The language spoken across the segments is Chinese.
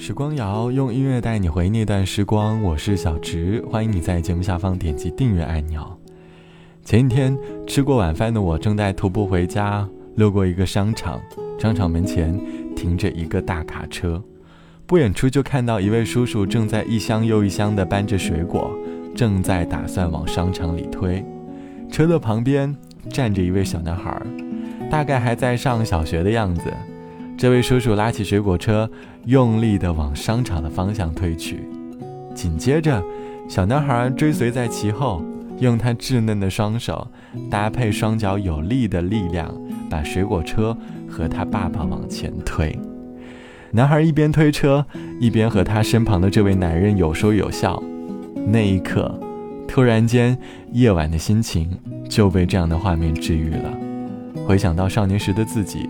时光谣用音乐带你回那段时光，我是小植，欢迎你在节目下方点击订阅按钮。前几天吃过晚饭的我正在徒步回家，路过一个商场，商场门前停着一个大卡车，不远处就看到一位叔叔正在一箱又一箱的搬着水果，正在打算往商场里推。车的旁边站着一位小男孩，大概还在上小学的样子。这位叔叔拉起水果车，用力地往商场的方向推去。紧接着，小男孩追随在其后，用他稚嫩的双手搭配双脚有力的力量，把水果车和他爸爸往前推。男孩一边推车，一边和他身旁的这位男人有说有笑。那一刻，突然间，夜晚的心情就被这样的画面治愈了。回想到少年时的自己。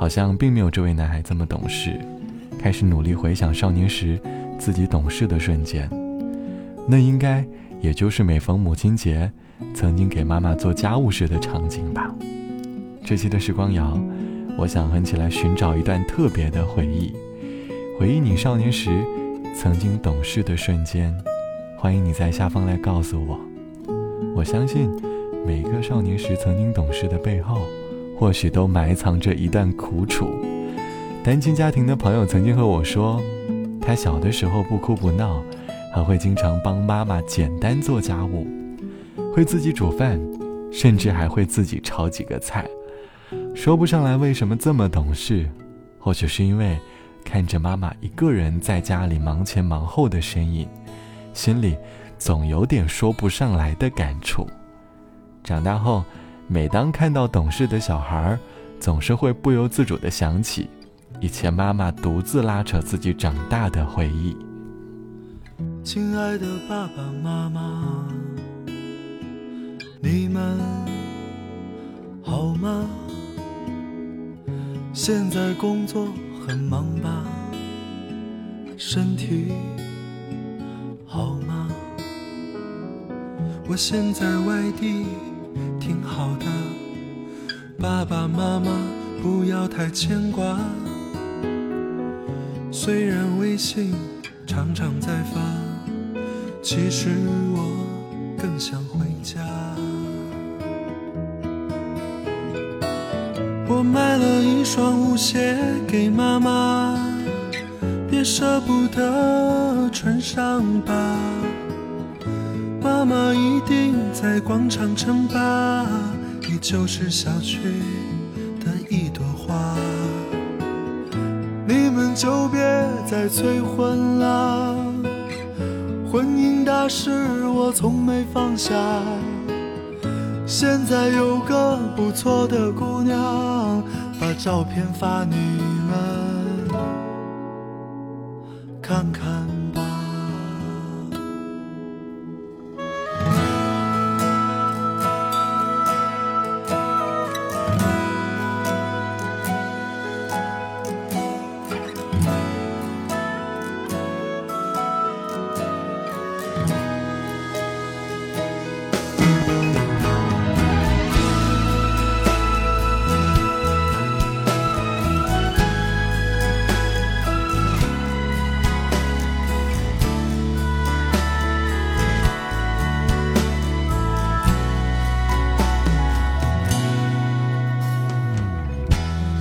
好像并没有这位男孩这么懂事，开始努力回想少年时自己懂事的瞬间，那应该也就是每逢母亲节，曾经给妈妈做家务时的场景吧。这期的时光谣，我想哼起来寻找一段特别的回忆，回忆你少年时曾经懂事的瞬间。欢迎你在下方来告诉我。我相信每个少年时曾经懂事的背后。或许都埋藏着一段苦楚。单亲家庭的朋友曾经和我说，他小的时候不哭不闹，还会经常帮妈妈简单做家务，会自己煮饭，甚至还会自己炒几个菜。说不上来为什么这么懂事，或许是因为看着妈妈一个人在家里忙前忙后的身影，心里总有点说不上来的感触。长大后。每当看到懂事的小孩，总是会不由自主地想起以前妈妈独自拉扯自己长大的回忆。亲爱的爸爸妈妈，你们好吗？现在工作很忙吧？身体好吗？我现在外地。爸爸妈妈不要太牵挂。虽然微信常常在发，其实我更想回家。我买了一双舞鞋给妈妈，别舍不得穿上吧。妈妈一定在广场称霸，就是小区的一朵花。你们就别再催婚了，婚姻大事我从没放下。现在有个不错的姑娘，把照片发你们看看。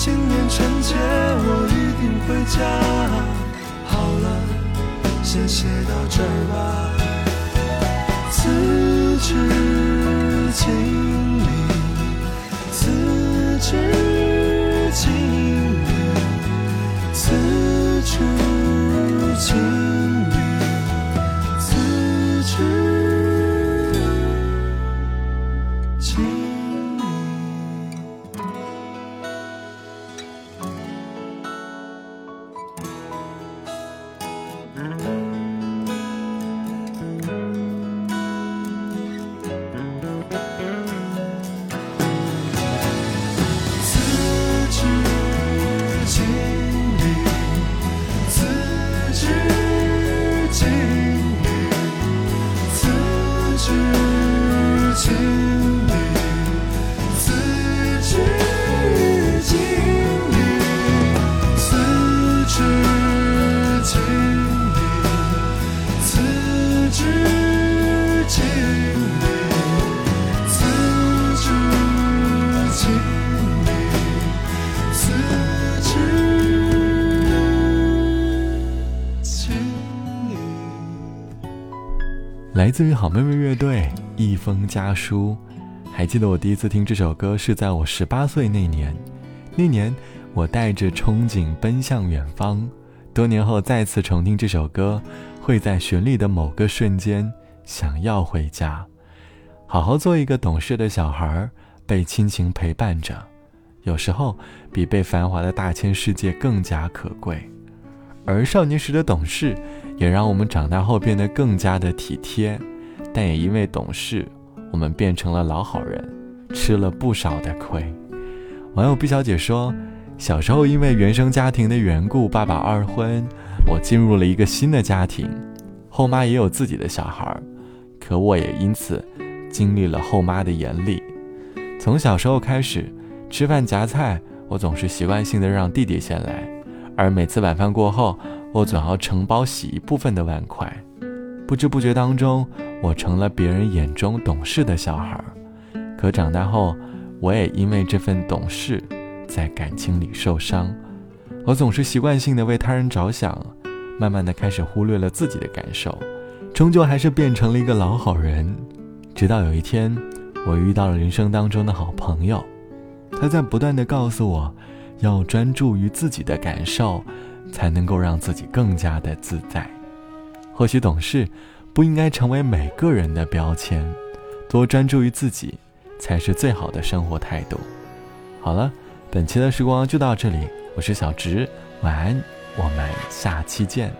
今年春节我一定回家。好了，先写到这儿吧。辞职来自于好妹妹乐队《一封家书》。还记得我第一次听这首歌是在我十八岁那年，那年我带着憧憬奔向远方。多年后再次重听这首歌，会在旋律的某个瞬间想要回家，好好做一个懂事的小孩，被亲情陪伴着，有时候比被繁华的大千世界更加可贵。而少年时的懂事，也让我们长大后变得更加的体贴，但也因为懂事。我们变成了老好人，吃了不少的亏。网友毕小姐说：“小时候因为原生家庭的缘故，爸爸二婚，我进入了一个新的家庭，后妈也有自己的小孩，可我也因此经历了后妈的严厉。从小时候开始，吃饭夹菜，我总是习惯性的让弟弟先来，而每次晚饭过后，我总要承包洗一部分的碗筷。不知不觉当中。”我成了别人眼中懂事的小孩，可长大后，我也因为这份懂事，在感情里受伤。我总是习惯性的为他人着想，慢慢的开始忽略了自己的感受，终究还是变成了一个老好人。直到有一天，我遇到了人生当中的好朋友，他在不断的告诉我，要专注于自己的感受，才能够让自己更加的自在。或许懂事。不应该成为每个人的标签，多专注于自己，才是最好的生活态度。好了，本期的时光就到这里，我是小直，晚安，我们下期见。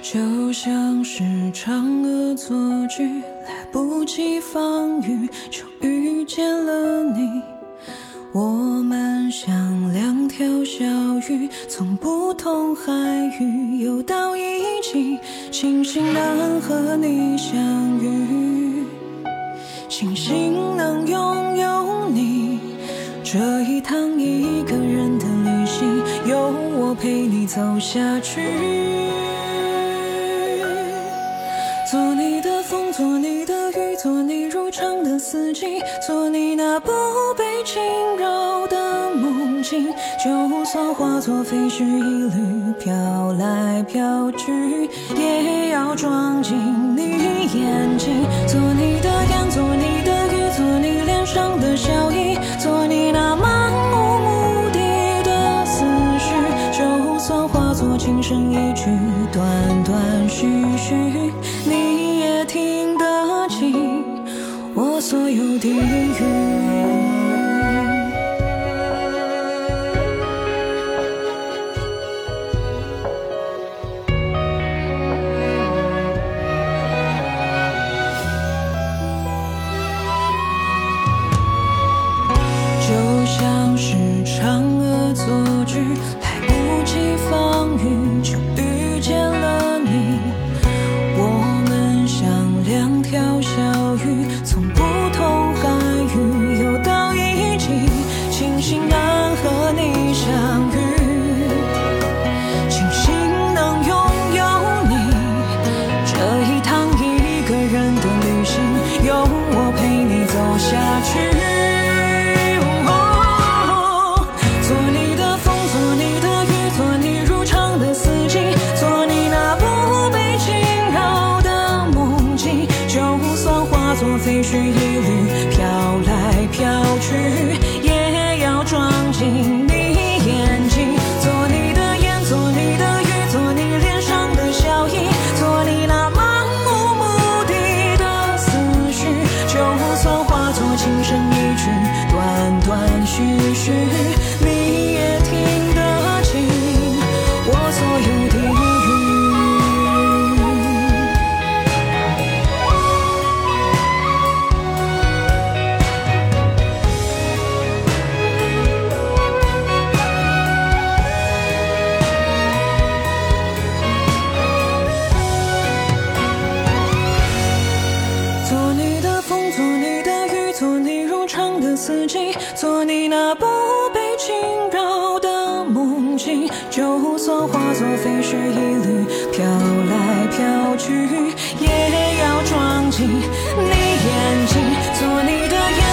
就像是嫦娥作剧，来不及防御，就遇见了你。我们像两条小鱼，从不同海域游到一起，庆幸能和你相遇，庆幸能拥有你。这一趟一个人的旅行，有我陪你走下去。四季，做你那不被侵扰的梦境。就算化作飞絮一缕，飘来飘去，也要装进你眼睛。做你的眼，做你的雨，做你脸上的笑意，做你那漫无目的的思绪。就算化作轻声一句，断断续续。你所有地狱，就像是场恶作剧，来不及防御就。能和你相遇，庆幸能拥有你。这一趟一个人的旅行，有我陪你走下去。做你的风，做你的雨，做你如常的四季，做你那不被惊扰的梦境。就算化作废墟。那不被惊扰的梦境，就算化作飞絮一缕，飘来飘去，也要装进你眼睛。做你的眼，